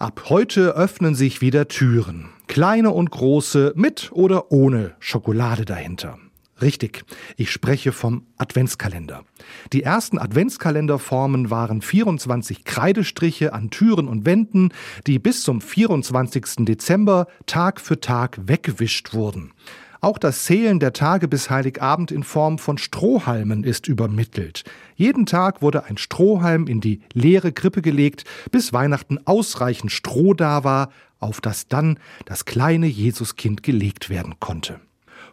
Ab heute öffnen sich wieder Türen. Kleine und große, mit oder ohne Schokolade dahinter. Richtig, ich spreche vom Adventskalender. Die ersten Adventskalenderformen waren 24 Kreidestriche an Türen und Wänden, die bis zum 24. Dezember Tag für Tag weggewischt wurden. Auch das Zählen der Tage bis Heiligabend in Form von Strohhalmen ist übermittelt. Jeden Tag wurde ein Strohhalm in die leere Krippe gelegt, bis Weihnachten ausreichend Stroh da war, auf das dann das kleine Jesuskind gelegt werden konnte.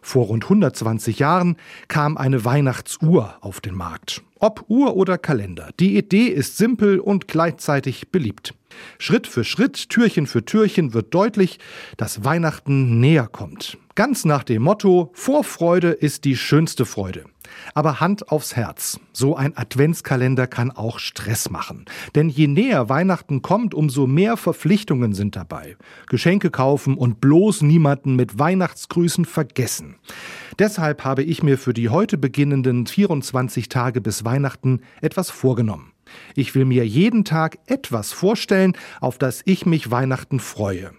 Vor rund 120 Jahren kam eine Weihnachtsuhr auf den Markt. Ob Uhr oder Kalender, die Idee ist simpel und gleichzeitig beliebt. Schritt für Schritt, Türchen für Türchen wird deutlich, dass Weihnachten näher kommt. Ganz nach dem Motto, Vorfreude ist die schönste Freude. Aber Hand aufs Herz, so ein Adventskalender kann auch Stress machen. Denn je näher Weihnachten kommt, umso mehr Verpflichtungen sind dabei. Geschenke kaufen und bloß niemanden mit Weihnachtsgrüßen vergessen. Deshalb habe ich mir für die heute beginnenden 24 Tage bis Weihnachten etwas vorgenommen. Ich will mir jeden Tag etwas vorstellen, auf das ich mich Weihnachten freue.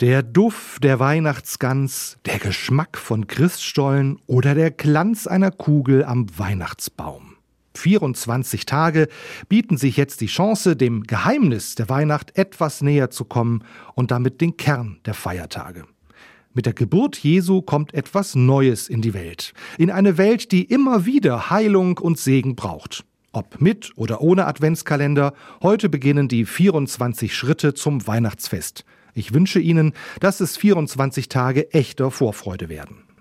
Der Duft der Weihnachtsgans, der Geschmack von Christstollen oder der Glanz einer Kugel am Weihnachtsbaum. 24 Tage bieten sich jetzt die Chance, dem Geheimnis der Weihnacht etwas näher zu kommen und damit den Kern der Feiertage. Mit der Geburt Jesu kommt etwas Neues in die Welt. In eine Welt, die immer wieder Heilung und Segen braucht. Ob mit oder ohne Adventskalender, heute beginnen die 24 Schritte zum Weihnachtsfest. Ich wünsche Ihnen, dass es 24 Tage echter Vorfreude werden.